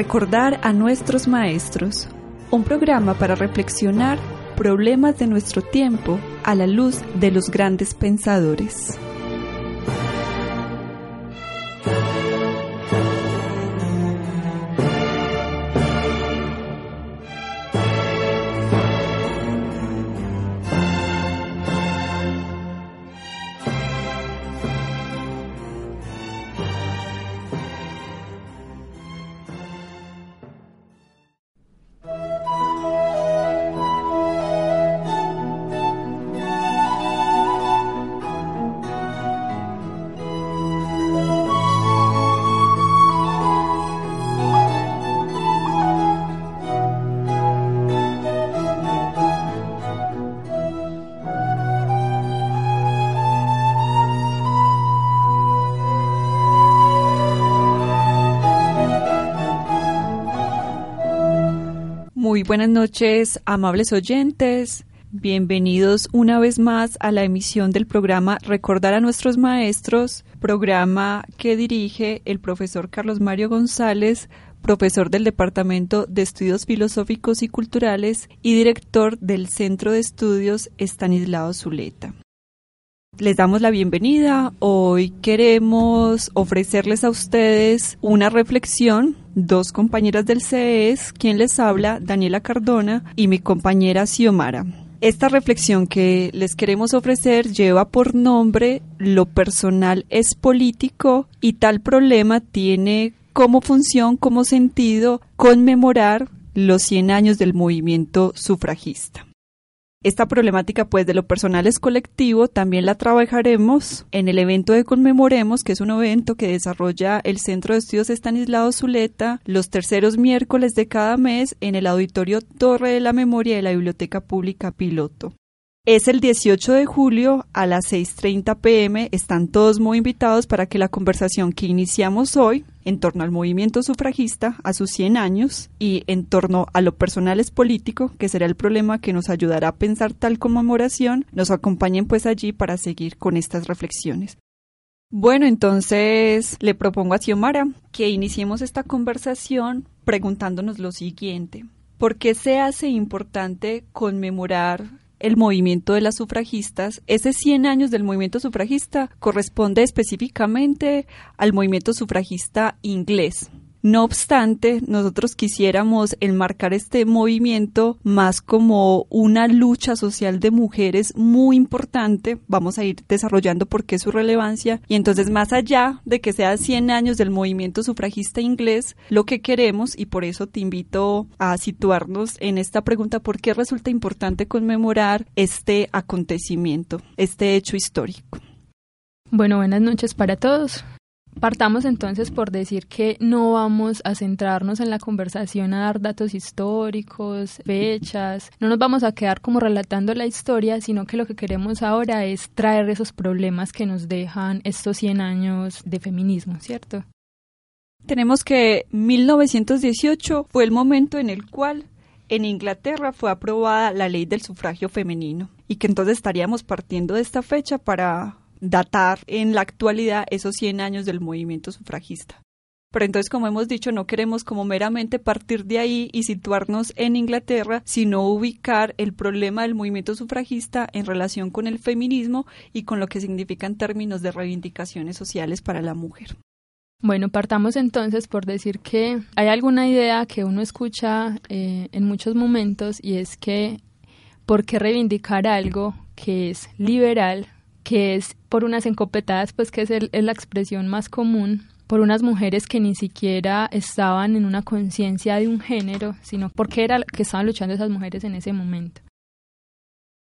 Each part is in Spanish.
Recordar a nuestros maestros, un programa para reflexionar problemas de nuestro tiempo a la luz de los grandes pensadores. Buenas noches, amables oyentes. Bienvenidos una vez más a la emisión del programa Recordar a nuestros maestros, programa que dirige el profesor Carlos Mario González, profesor del Departamento de Estudios Filosóficos y Culturales y director del Centro de Estudios Estanislao Zuleta. Les damos la bienvenida. Hoy queremos ofrecerles a ustedes una reflexión. Dos compañeras del CES, quien les habla, Daniela Cardona, y mi compañera Xiomara. Esta reflexión que les queremos ofrecer lleva por nombre Lo personal es político y tal problema tiene como función, como sentido, conmemorar los 100 años del movimiento sufragista. Esta problemática, pues, de lo personal es colectivo, también la trabajaremos en el evento de Conmemoremos, que es un evento que desarrolla el Centro de Estudios Estanislao Zuleta los terceros miércoles de cada mes en el Auditorio Torre de la Memoria de la Biblioteca Pública Piloto. Es el 18 de julio a las 6.30 pm. Están todos muy invitados para que la conversación que iniciamos hoy en torno al movimiento sufragista a sus 100 años y en torno a lo personal es político, que será el problema que nos ayudará a pensar tal conmemoración, nos acompañen pues allí para seguir con estas reflexiones. Bueno, entonces le propongo a Xiomara que iniciemos esta conversación preguntándonos lo siguiente. ¿Por qué se hace importante conmemorar el movimiento de las sufragistas, ese 100 años del movimiento sufragista corresponde específicamente al movimiento sufragista inglés. No obstante, nosotros quisiéramos enmarcar este movimiento más como una lucha social de mujeres muy importante. Vamos a ir desarrollando por qué su relevancia. Y entonces, más allá de que sea 100 años del movimiento sufragista inglés, lo que queremos, y por eso te invito a situarnos en esta pregunta, ¿por qué resulta importante conmemorar este acontecimiento, este hecho histórico? Bueno, buenas noches para todos. Partamos entonces por decir que no vamos a centrarnos en la conversación a dar datos históricos, fechas, no nos vamos a quedar como relatando la historia, sino que lo que queremos ahora es traer esos problemas que nos dejan estos 100 años de feminismo, ¿cierto? Tenemos que 1918 fue el momento en el cual en Inglaterra fue aprobada la ley del sufragio femenino y que entonces estaríamos partiendo de esta fecha para datar en la actualidad esos 100 años del movimiento sufragista. Pero entonces, como hemos dicho, no queremos como meramente partir de ahí y situarnos en Inglaterra, sino ubicar el problema del movimiento sufragista en relación con el feminismo y con lo que significa en términos de reivindicaciones sociales para la mujer. Bueno, partamos entonces por decir que hay alguna idea que uno escucha eh, en muchos momentos y es que ¿por qué reivindicar algo que es liberal que es por unas encopetadas, pues que es, la expresión más común, por unas mujeres que ni siquiera estaban en una conciencia de un género, sino porque era que estaban luchando esas mujeres en ese momento.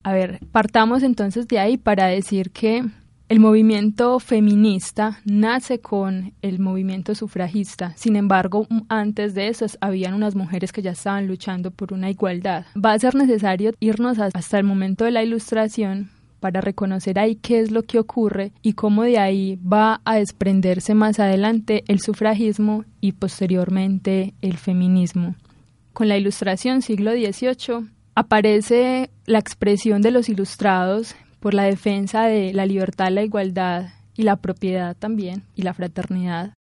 A ver, partamos entonces de ahí para decir que el movimiento feminista nace con el movimiento sufragista. Sin embargo, antes de eso habían unas mujeres que ya estaban luchando por una igualdad. Va a ser necesario irnos hasta el momento de la ilustración para reconocer ahí qué es lo que ocurre y cómo de ahí va a desprenderse más adelante el sufragismo y posteriormente el feminismo. Con la ilustración siglo XVIII aparece la expresión de los ilustrados por la defensa de la libertad, la igualdad y la propiedad también, y la fraternidad.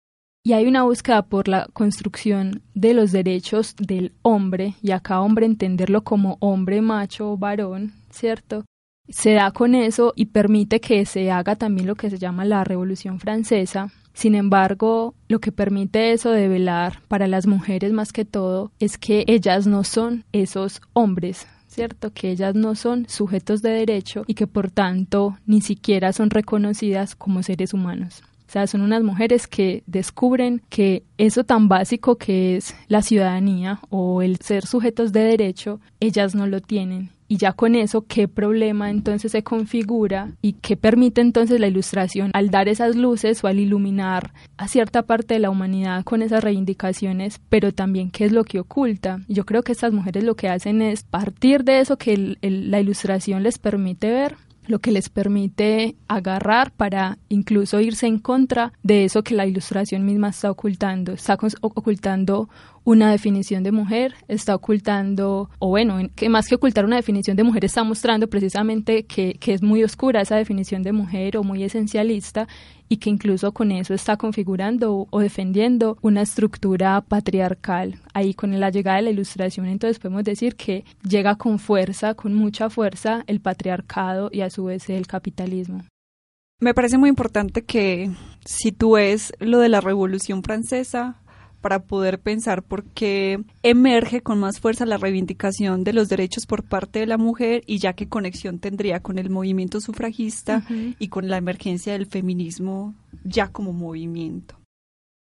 Y hay una búsqueda por la construcción de los derechos del hombre, y acá hombre entenderlo como hombre, macho, varón, ¿cierto? Se da con eso y permite que se haga también lo que se llama la Revolución Francesa. Sin embargo, lo que permite eso de velar para las mujeres más que todo es que ellas no son esos hombres, ¿cierto? Que ellas no son sujetos de derecho y que por tanto ni siquiera son reconocidas como seres humanos. O sea, son unas mujeres que descubren que eso tan básico que es la ciudadanía o el ser sujetos de derecho, ellas no lo tienen y ya con eso, ¿qué problema entonces se configura y qué permite entonces la ilustración al dar esas luces o al iluminar a cierta parte de la humanidad con esas reivindicaciones, pero también qué es lo que oculta? Yo creo que estas mujeres lo que hacen es partir de eso que la ilustración les permite ver lo que les permite agarrar para incluso irse en contra de eso que la ilustración misma está ocultando. Está ocultando una definición de mujer, está ocultando, o bueno, que más que ocultar una definición de mujer, está mostrando precisamente que, que es muy oscura esa definición de mujer o muy esencialista y que incluso con eso está configurando o defendiendo una estructura patriarcal. Ahí con la llegada de la ilustración entonces podemos decir que llega con fuerza, con mucha fuerza, el patriarcado y a su vez el capitalismo. Me parece muy importante que si tú ves lo de la Revolución Francesa, para poder pensar por qué emerge con más fuerza la reivindicación de los derechos por parte de la mujer y ya qué conexión tendría con el movimiento sufragista y con la emergencia del feminismo ya como movimiento.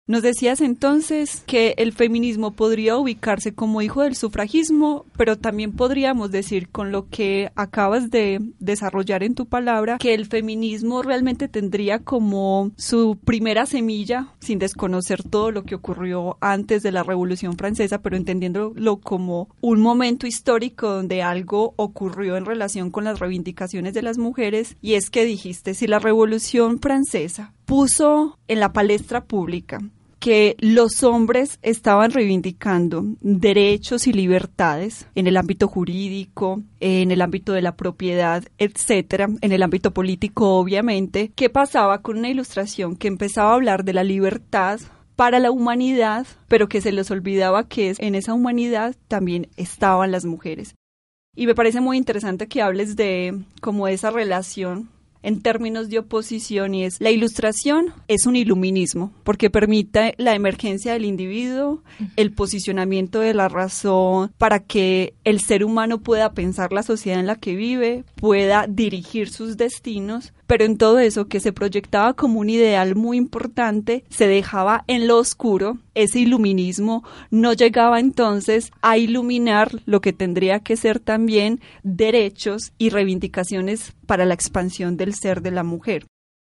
Nos decías entonces que el feminismo podría ubicarse como hijo del sufragismo, pero también podríamos decir con lo que acabas de desarrollar en tu palabra que el feminismo realmente tendría como su primera semilla, sin desconocer todo lo que ocurrió antes de la Revolución Francesa, pero entendiéndolo como un momento histórico donde algo ocurrió en relación con las reivindicaciones de las mujeres, y es que dijiste, si la Revolución Francesa puso en la palestra pública que los hombres estaban reivindicando derechos y libertades en el ámbito jurídico, en el ámbito de la propiedad, etcétera, en el ámbito político, obviamente. ¿Qué pasaba con una ilustración que empezaba a hablar de la libertad para la humanidad, pero que se les olvidaba que en esa humanidad también estaban las mujeres? Y me parece muy interesante que hables de como esa relación en términos de oposición y es la ilustración es un iluminismo porque permite la emergencia del individuo, el posicionamiento de la razón para que el ser humano pueda pensar la sociedad en la que vive, pueda dirigir sus destinos pero en todo eso que se proyectaba como un ideal muy importante, se dejaba en lo oscuro, ese iluminismo no llegaba entonces a iluminar lo que tendría que ser también derechos y reivindicaciones para la expansión del ser de la mujer.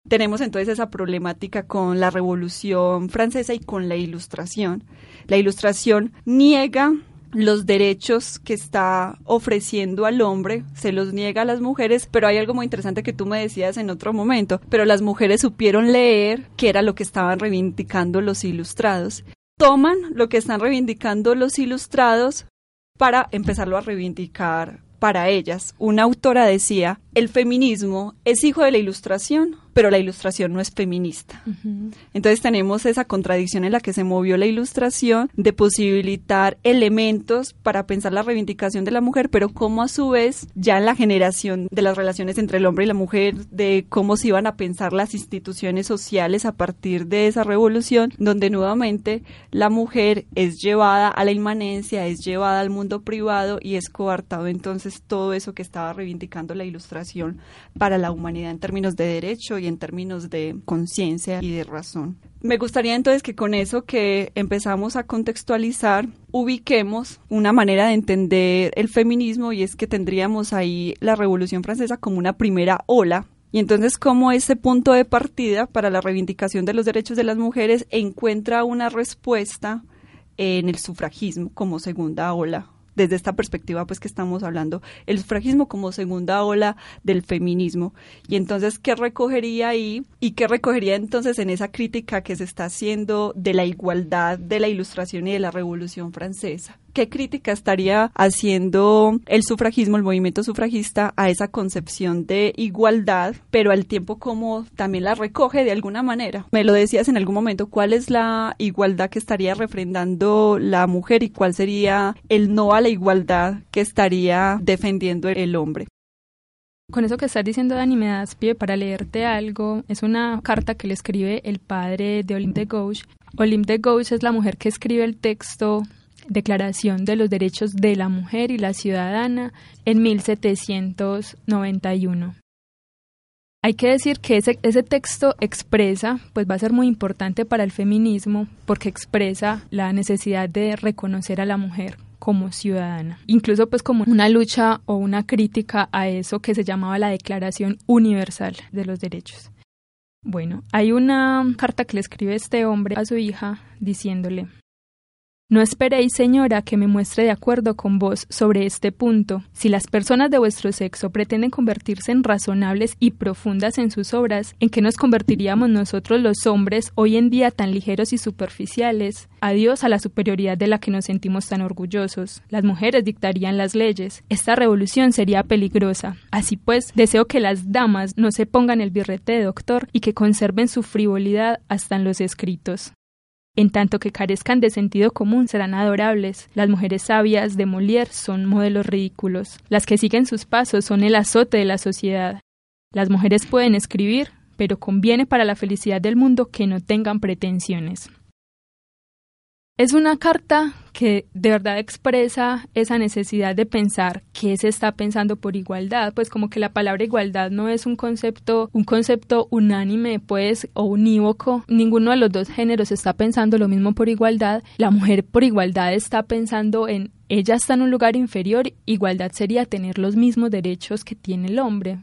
Tenemos entonces esa problemática con la Revolución Francesa y con la Ilustración. La Ilustración niega los derechos que está ofreciendo al hombre, se los niega a las mujeres, pero hay algo muy interesante que tú me decías en otro momento, pero las mujeres supieron leer qué era lo que estaban reivindicando los ilustrados. Toman lo que están reivindicando los ilustrados para empezarlo a reivindicar para ellas. Una autora decía, el feminismo es hijo de la ilustración, pero la ilustración no es feminista. Entonces tenemos esa contradicción en la que se movió la ilustración de posibilitar elementos para pensar la reivindicación de la mujer, pero como a su vez ya en la generación de las relaciones entre el hombre y la mujer, de cómo se iban a pensar las instituciones sociales a partir de esa revolución, donde nuevamente la mujer es llevada a la inmanencia, es llevada al mundo privado y es coartado entonces todo eso que estaba reivindicando la ilustración para la humanidad en términos de derecho y en términos de conciencia y de razón. Me gustaría entonces que con eso que empezamos a contextualizar, ubiquemos una manera de entender el feminismo y es que tendríamos ahí la Revolución Francesa como una primera ola y entonces, como ese punto de partida para la reivindicación de los derechos de las mujeres encuentra una respuesta en el sufragismo como segunda ola desde esta perspectiva pues que estamos hablando, el sufragismo como segunda ola del feminismo. Y entonces, ¿qué recogería ahí? ¿Y qué recogería entonces en esa crítica que se está haciendo de la igualdad de la ilustración y de la revolución francesa? ¿Qué crítica estaría haciendo el sufragismo, el movimiento sufragista, a esa concepción de igualdad, pero al tiempo como también la recoge de alguna manera? Me lo decías en algún momento, ¿cuál es la igualdad que estaría refrendando la mujer y cuál sería el no a la igualdad que estaría defendiendo el hombre? Con eso que estás diciendo, Dani, me das pie para leerte algo. Es una carta que le escribe el padre de Olympe de Gauche. Olympe de Gauche es la mujer que escribe el texto Declaración de los Derechos de la Mujer y la Ciudadana en 1791. Hay que decir que ese, texto expresa, pues va a ser muy importante para el feminismo porque expresa la necesidad de reconocer a la mujer como ciudadana, incluso pues como una lucha o una crítica a eso que se llamaba la Declaración Universal de los Derechos. Bueno, hay una carta que le escribe este hombre a su hija diciéndole, no esperéis, señora, que me muestre de acuerdo con vos sobre este punto. Si las personas de vuestro sexo pretenden convertirse en razonables y profundas en sus obras, ¿en qué nos convertiríamos nosotros los hombres, hoy en día tan ligeros y superficiales? Adiós a la superioridad de la que nos sentimos tan orgullosos. Las mujeres dictarían las leyes. Esta revolución sería peligrosa. Así pues, deseo que las damas no se pongan el birrete de doctor y que conserven su frivolidad hasta en los escritos. En tanto que carezcan de sentido común serán adorables. Las mujeres sabias de Molière son modelos ridículos. Las que siguen sus pasos son el azote de la sociedad. Las mujeres pueden escribir, pero conviene para la felicidad del mundo que no tengan pretensiones. Es una carta que de verdad expresa esa necesidad de pensar qué se está pensando por igualdad, pues como que la palabra igualdad no es un concepto, un concepto unánime, pues, o unívoco. Ninguno de los dos géneros está pensando lo mismo por igualdad. La mujer por igualdad está pensando en ella está en un lugar inferior, igualdad sería tener los mismos derechos que tiene el hombre.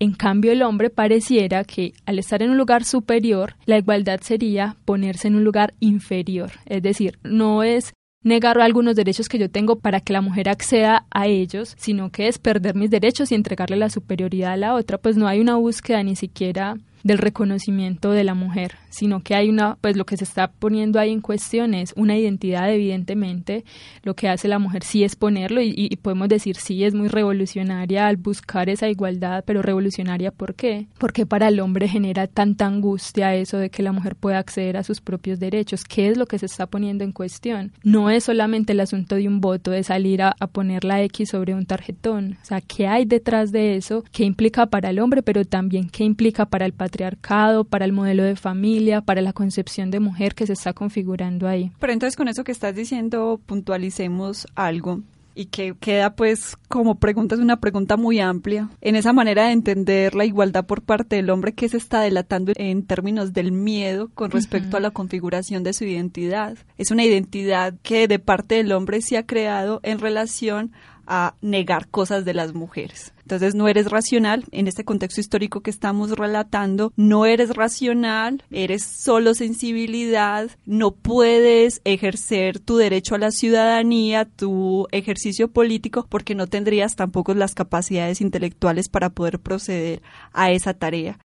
En cambio, el hombre pareciera que al estar en un lugar superior, la igualdad sería ponerse en un lugar inferior. Es decir, no es negar algunos derechos que yo tengo para que la mujer acceda a ellos, sino que es perder mis derechos y entregarle la superioridad a la otra. Pues no hay una búsqueda ni siquiera del reconocimiento de la mujer, sino que hay una, pues lo que se está poniendo ahí en cuestión es una identidad, evidentemente, lo que hace la mujer sí es ponerlo y, podemos decir sí es muy revolucionaria al buscar esa igualdad, pero revolucionaria ¿por qué? Porque para el hombre genera tanta angustia eso de que la mujer pueda acceder a sus propios derechos, ¿qué es lo que se está poniendo en cuestión? No es solamente el asunto de un voto, de salir a, a poner la X sobre un tarjetón, o sea, ¿qué hay detrás de eso? ¿Qué implica para el hombre, pero también qué implica para el? Patriarcado, para el modelo de familia, para la concepción de mujer que se está configurando ahí. Pero entonces con eso que estás diciendo puntualicemos algo y que queda pues como pregunta es una pregunta muy amplia en esa manera de entender la igualdad por parte del hombre que se está delatando en términos del miedo con respecto a la configuración de su identidad. Es una identidad que de parte del hombre se ha creado en relación a negar cosas de las mujeres. Entonces no eres racional en este contexto histórico que estamos relatando, no eres racional, eres solo sensibilidad, no puedes ejercer tu derecho a la ciudadanía, tu ejercicio político, porque no tendrías tampoco las capacidades intelectuales para poder proceder a esa tarea.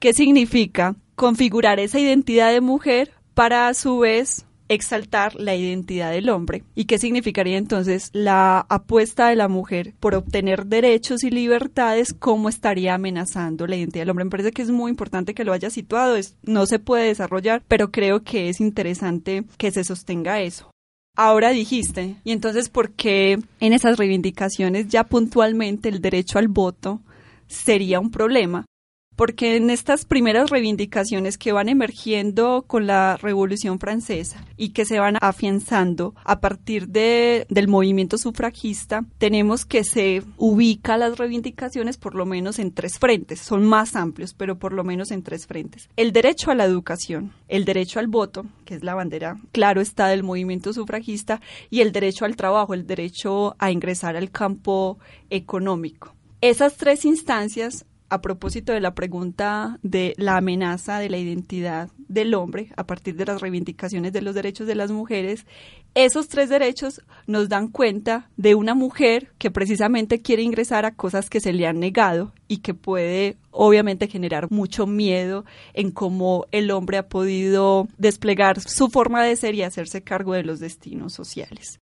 ¿Qué significa? Configurar esa identidad de mujer para a su vez exaltar la identidad del hombre. ¿Y qué significaría entonces la apuesta de la mujer por obtener derechos y libertades? ¿Cómo estaría amenazando la identidad del hombre? Me parece que es muy importante que lo haya situado. Es, no se puede desarrollar, pero creo que es interesante que se sostenga eso. Ahora dijiste, y entonces, ¿por qué en esas reivindicaciones ya puntualmente el derecho al voto sería un problema? Porque en estas primeras reivindicaciones que van emergiendo con la Revolución Francesa y que se van afianzando a partir de, del movimiento sufragista, tenemos que se ubica las reivindicaciones por lo menos en tres frentes, son más amplios, pero por lo menos en tres frentes. El derecho a la educación, el derecho al voto, que es la bandera, claro está, del movimiento sufragista, y el derecho al trabajo, el derecho a ingresar al campo económico. Esas tres instancias a propósito de la pregunta de la amenaza de la identidad del hombre a partir de las reivindicaciones de los derechos de las mujeres, esos tres derechos nos dan cuenta de una mujer que precisamente quiere ingresar a cosas que se le han negado y que puede obviamente generar mucho miedo en cómo el hombre ha podido desplegar su forma de ser y hacerse cargo de los destinos sociales.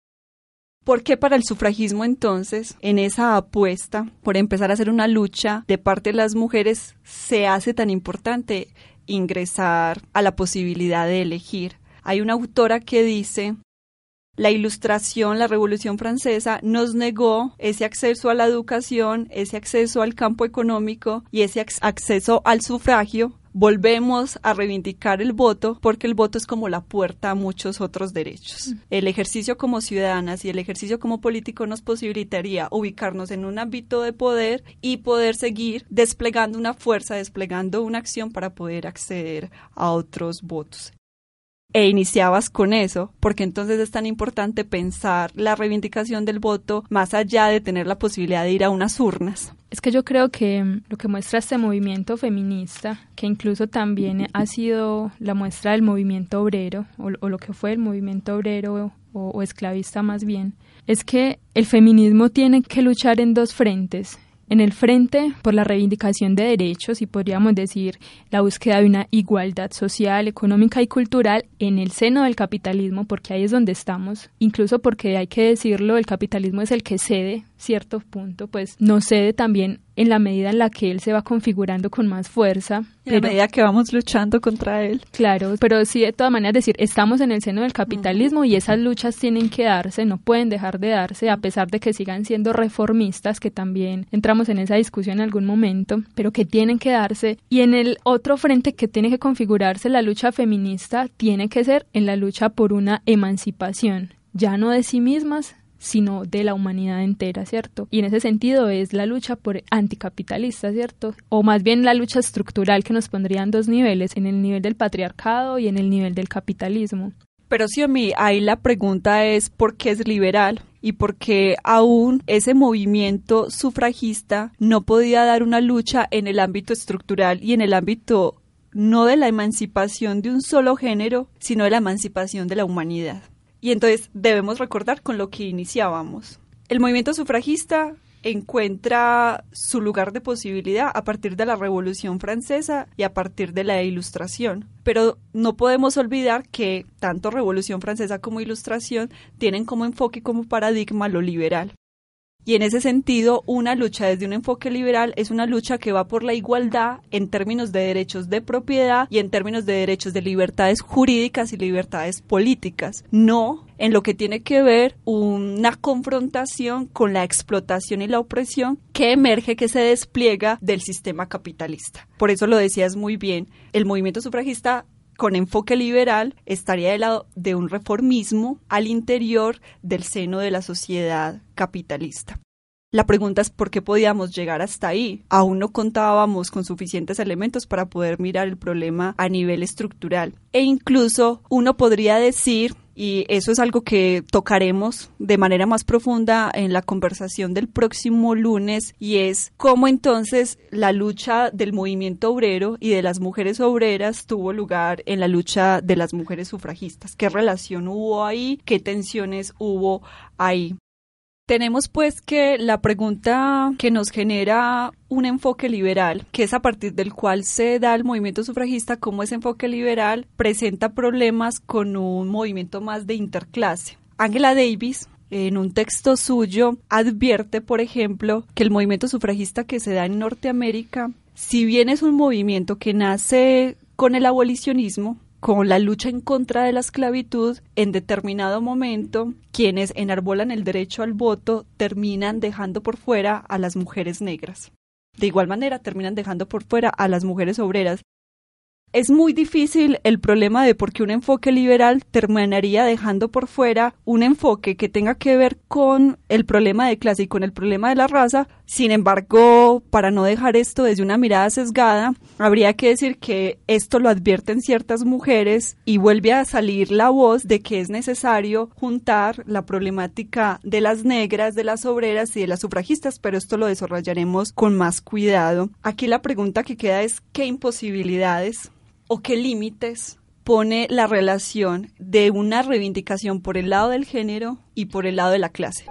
¿Por qué para el sufragismo entonces, en esa apuesta por empezar a hacer una lucha de parte de las mujeres, se hace tan importante ingresar a la posibilidad de elegir? Hay una autora que dice la ilustración, la Revolución Francesa, nos negó ese acceso a la educación, ese acceso al campo económico y ese acceso al sufragio volvemos a reivindicar el voto porque el voto es como la puerta a muchos otros derechos. Mm. El ejercicio como ciudadanas y el ejercicio como político nos posibilitaría ubicarnos en un ámbito de poder y poder seguir desplegando una fuerza, desplegando una acción para poder acceder a otros votos e iniciabas con eso, porque entonces es tan importante pensar la reivindicación del voto más allá de tener la posibilidad de ir a unas urnas. Es que yo creo que mm, lo que muestra este movimiento feminista, que incluso también ha sido la muestra del movimiento obrero, o, lo que fue el movimiento obrero o esclavista más bien, es que el feminismo tiene que luchar en dos frentes en el frente por la reivindicación de derechos y podríamos decir la búsqueda de una igualdad social, económica y cultural en el seno del capitalismo, porque ahí es donde estamos, incluso porque hay que decirlo, el capitalismo es el que cede cierto punto, pues no cede también en la medida en la que él se va configurando con más fuerza. En la medida que vamos luchando contra él. Claro, pero sí de todas maneras decir, estamos en el seno del capitalismo y esas luchas tienen que darse, no pueden dejar de darse, a pesar de que sigan siendo reformistas, que también entramos en esa discusión en algún momento, pero que tienen que darse. Y en el otro frente que tiene que configurarse la lucha feminista, tiene que ser en la lucha por una emancipación, ya no de sí mismas, sino de la humanidad entera, ¿cierto? Y en ese sentido es la lucha por anticapitalista, ¿cierto? O más bien la lucha estructural que nos pondrían dos niveles, en el nivel del patriarcado y en el nivel del capitalismo. Pero sí, a mí ahí la pregunta es por qué es liberal y por qué aún ese movimiento sufragista no podía dar una lucha en el ámbito estructural y en el ámbito no de la emancipación de un solo género, sino de la emancipación de la humanidad. Y entonces debemos recordar con lo que iniciábamos. El movimiento sufragista encuentra su lugar de posibilidad a partir de la Revolución Francesa y a partir de la Ilustración. Pero no podemos olvidar que tanto Revolución Francesa como Ilustración tienen como enfoque y como paradigma lo liberal. Y en ese sentido, una lucha desde un enfoque liberal es una lucha que va por la igualdad en términos de derechos de propiedad y en términos de derechos de libertades jurídicas y libertades políticas, no en lo que tiene que ver una confrontación con la explotación y la opresión que emerge, que se despliega del sistema capitalista. Por eso lo decías muy bien, el movimiento sufragista con enfoque liberal estaría del lado de un reformismo al interior del seno de la sociedad capitalista. La pregunta es por qué podíamos llegar hasta ahí. Aún no contábamos con suficientes elementos para poder mirar el problema a nivel estructural. E incluso uno podría decir y eso es algo que tocaremos de manera más profunda en la conversación del próximo lunes y es cómo entonces la lucha del movimiento obrero y de las mujeres obreras tuvo lugar en la lucha de las mujeres sufragistas. ¿Qué relación hubo ahí? ¿Qué tensiones hubo ahí? Tenemos pues que la pregunta que nos genera un enfoque liberal, que es a partir del cual se da el movimiento sufragista, cómo ese enfoque liberal presenta problemas con un movimiento más de interclase. Angela Davis, en un texto suyo, advierte, por ejemplo, que el movimiento sufragista que se da en Norteamérica, si bien es un movimiento que nace con el abolicionismo, con la lucha en contra de la esclavitud, en determinado momento, quienes enarbolan el derecho al voto terminan dejando por fuera a las mujeres negras. de igual manera terminan dejando por fuera a las mujeres obreras es muy difícil el problema de por qué un enfoque liberal terminaría dejando por fuera un enfoque que tenga que ver con el problema de clase y con el problema de la raza. Sin embargo, para no dejar esto desde una mirada sesgada, habría que decir que esto lo advierten ciertas mujeres y vuelve a salir la voz de que es necesario juntar la problemática de las negras, de las obreras y de las sufragistas, pero esto lo desarrollaremos con más cuidado. Aquí la pregunta que queda es ¿qué imposibilidades o qué límites pone la relación de una reivindicación por el lado del género y por el lado de la clase.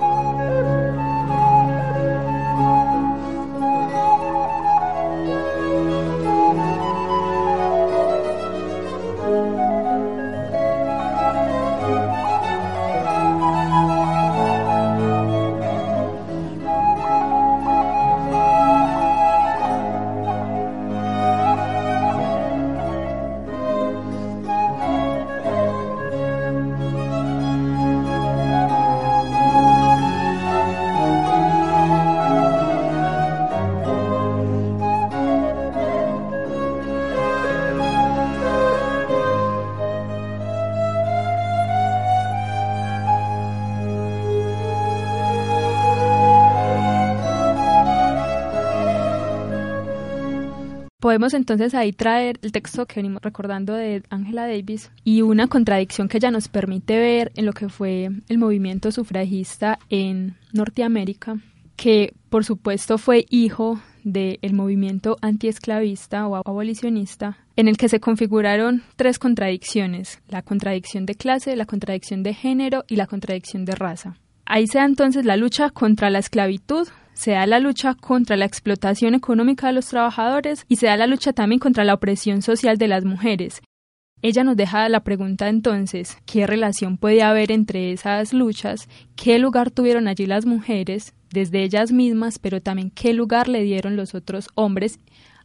Podemos entonces ahí traer el texto que venimos recordando de Angela Davis y una contradicción que ella nos permite ver en lo que fue el movimiento sufragista en Norteamérica, que por supuesto fue hijo del movimiento antiesclavista o abolicionista, en el que se configuraron tres contradicciones, la contradicción de clase, la contradicción de género y la contradicción de raza. Ahí se da entonces la lucha contra la esclavitud, se da la lucha contra la explotación económica de los trabajadores y se da la lucha también contra la opresión social de las mujeres. Ella nos deja la pregunta entonces, ¿qué relación puede haber entre esas luchas? ¿Qué lugar tuvieron allí las mujeres, desde ellas mismas, pero también qué lugar le dieron los otros hombres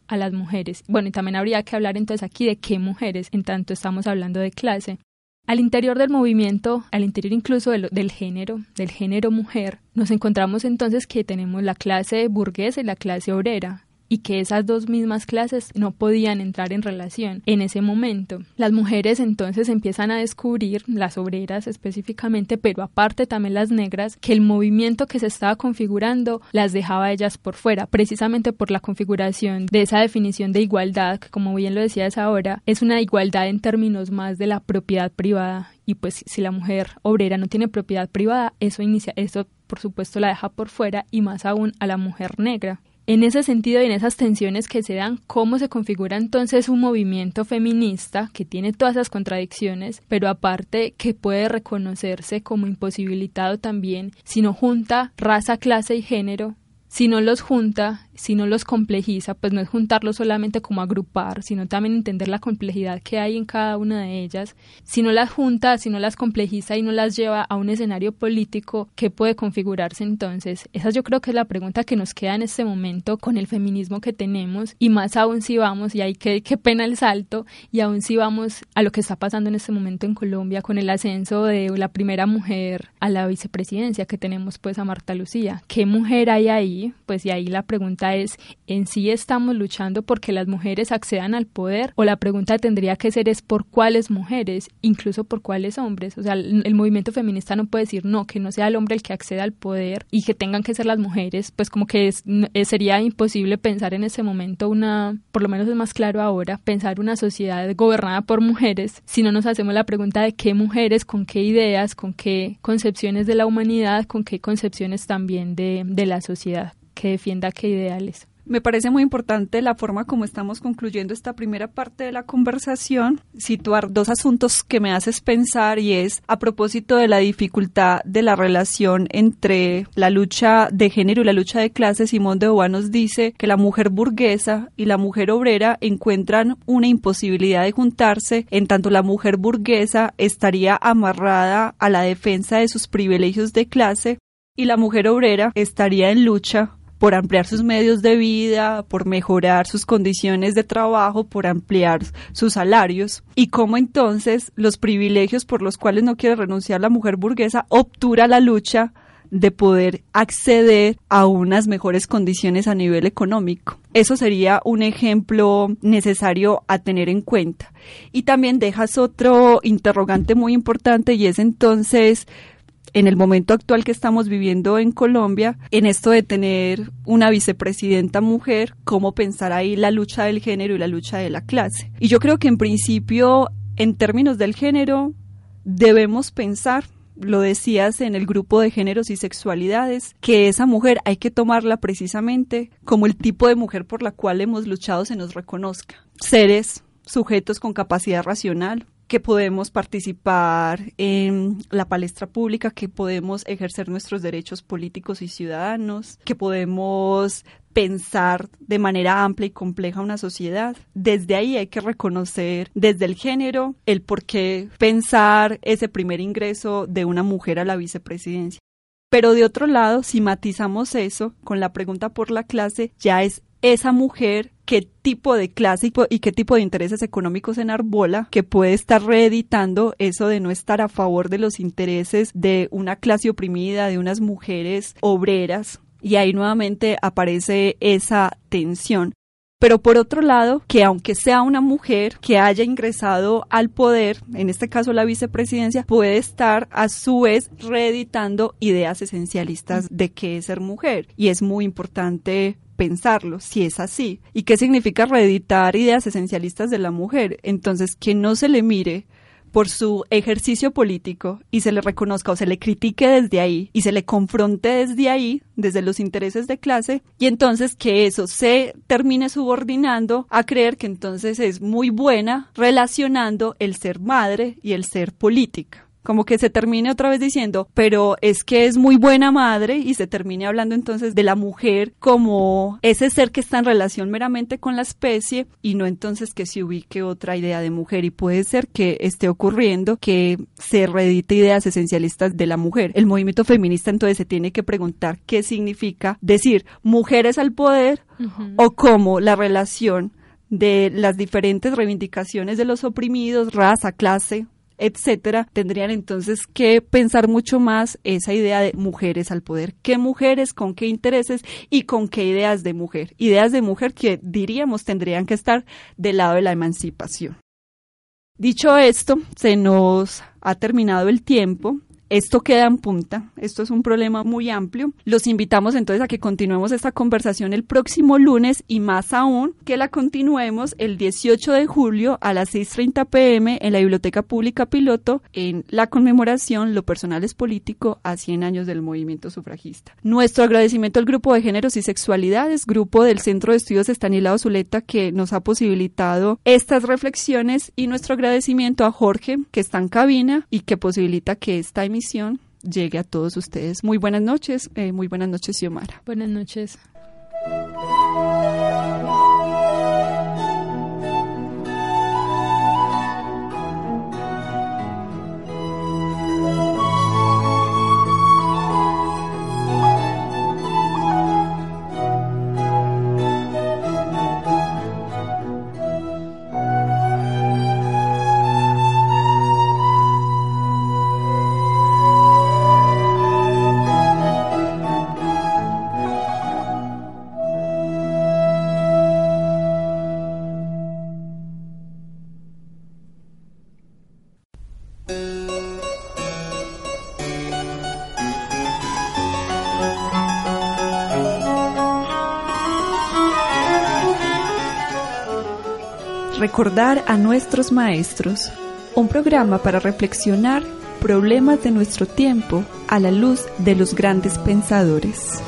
a las mujeres? Bueno, y también habría que hablar entonces aquí de qué mujeres, en tanto estamos hablando de clase. Al interior del movimiento, al interior incluso del, género, del género mujer, nos encontramos entonces que tenemos la clase burguesa y la clase obrera y que esas dos mismas clases no podían entrar en relación en ese momento. Las mujeres entonces empiezan a descubrir, las obreras específicamente, pero aparte también las negras, que el movimiento que se estaba configurando las dejaba ellas por fuera, precisamente por la configuración de esa definición de igualdad, que como bien lo decías ahora, es una igualdad en términos más de la propiedad privada y pues si la mujer obrera no tiene propiedad privada, eso inicia, eso por supuesto la deja por fuera y más aún a la mujer negra. En ese sentido y en esas tensiones que se dan, ¿cómo se configura entonces un movimiento feminista que tiene todas esas contradicciones, pero aparte que puede reconocerse como imposibilitado también si no junta raza, clase y género si no los junta, si no los complejiza, pues no es juntarlos solamente como agrupar, sino también entender la complejidad que hay en cada una de ellas. Si no las junta, si no las complejiza y no las lleva a un escenario político, ¿qué puede configurarse entonces? Esa yo creo que es la pregunta que nos queda en este momento con el feminismo que tenemos y más aún si vamos, y hay que qué pena el salto, y aún si vamos a lo que está pasando en este momento en Colombia con el ascenso de la primera mujer a la vicepresidencia que tenemos pues a Marta Lucía. ¿Qué mujer hay ahí? pues y ahí la pregunta es, ¿en sí estamos luchando porque las mujeres accedan al poder? O la pregunta tendría que ser es por cuáles mujeres, incluso por cuáles hombres. O sea, el, movimiento feminista no puede decir no, que no sea el hombre el que acceda al poder y que tengan que ser las mujeres, pues como que sería imposible pensar en ese momento una, por lo menos es más claro ahora, pensar una sociedad gobernada por mujeres si no nos hacemos la pregunta de qué mujeres, con qué ideas, con qué concepciones de la humanidad, con qué concepciones también de, de la sociedad que defienda qué ideales. Me parece muy importante la forma como estamos concluyendo esta primera parte de la conversación, situar dos asuntos que me haces pensar y es a propósito de la dificultad de la relación entre la lucha de género y la lucha de clase, Simón de Beauvoir nos dice que la mujer burguesa y la mujer obrera encuentran una imposibilidad de juntarse, en tanto la mujer burguesa estaría amarrada a la defensa de sus privilegios de clase y la mujer obrera estaría en lucha por ampliar sus medios de vida, por mejorar sus condiciones de trabajo, por ampliar sus salarios y cómo entonces los privilegios por los cuales no quiere renunciar la mujer burguesa obtura la lucha de poder acceder a unas mejores condiciones a nivel económico. Eso sería un ejemplo necesario a tener en cuenta. Y también dejas otro interrogante muy importante y es entonces en el momento actual que estamos viviendo en Colombia, en esto de tener una vicepresidenta mujer, cómo pensar ahí la lucha del género y la lucha de la clase. Y yo creo que en principio, en términos del género, debemos pensar lo decías en el grupo de géneros y sexualidades, que esa mujer hay que tomarla precisamente como el tipo de mujer por la cual hemos luchado se nos reconozca. Seres, sujetos con capacidad racional, que podemos participar en la palestra pública, que podemos ejercer nuestros derechos políticos y ciudadanos, que podemos pensar de manera amplia y compleja una sociedad. Desde ahí hay que reconocer desde el género el por qué pensar ese primer ingreso de una mujer a la vicepresidencia. Pero de otro lado, si matizamos eso con la pregunta por la clase, ya es esa mujer qué tipo de clase y qué tipo de intereses económicos enarbola que puede estar reeditando eso de no estar a favor de los intereses de una clase oprimida, de unas mujeres obreras. Y ahí nuevamente aparece esa tensión. Pero por otro lado, que aunque sea una mujer que haya ingresado al poder, en este caso la vicepresidencia, puede estar a su vez reeditando ideas esencialistas de qué es ser mujer. Y es muy importante pensarlo, si es así. ¿Y qué significa reeditar ideas esencialistas de la mujer? Entonces, que no se le mire por su ejercicio político y se le reconozca o se le critique desde ahí y se le confronte desde ahí, desde los intereses de clase, y entonces que eso se termine subordinando a creer que entonces es muy buena relacionando el ser madre y el ser política como que se termine otra vez diciendo, pero es que es muy buena madre y se termine hablando entonces de la mujer como ese ser que está en relación meramente con la especie y no entonces que se ubique otra idea de mujer y puede ser que esté ocurriendo que se reedite ideas esencialistas de la mujer. El movimiento feminista entonces se tiene que preguntar qué significa decir mujeres al poder o cómo la relación de las diferentes reivindicaciones de los oprimidos, raza, clase, etcétera, tendrían entonces que pensar mucho más esa idea de mujeres al poder. ¿Qué mujeres, con qué intereses y con qué ideas de mujer? Ideas de mujer que diríamos tendrían que estar del lado de la emancipación. Dicho esto, se nos ha terminado el tiempo. Esto queda en punta, esto es un problema muy amplio. Los invitamos entonces a que continuemos esta conversación el próximo lunes y más aún que la continuemos el 18 de julio a las 6.30 pm en la Biblioteca Pública Piloto en la conmemoración Lo Personal es Político a 100 años del movimiento sufragista. Nuestro agradecimiento al Grupo de Géneros y Sexualidades, grupo del Centro de Estudios Estanislao Zuleta que nos ha posibilitado estas reflexiones y nuestro agradecimiento a Jorge que está en cabina y que posibilita que esta emisión llegue a todos ustedes. Muy buenas noches, eh, muy buenas noches, Xiomara. Buenas noches. Recordar a nuestros maestros, un programa para reflexionar problemas de nuestro tiempo a la luz de los grandes pensadores.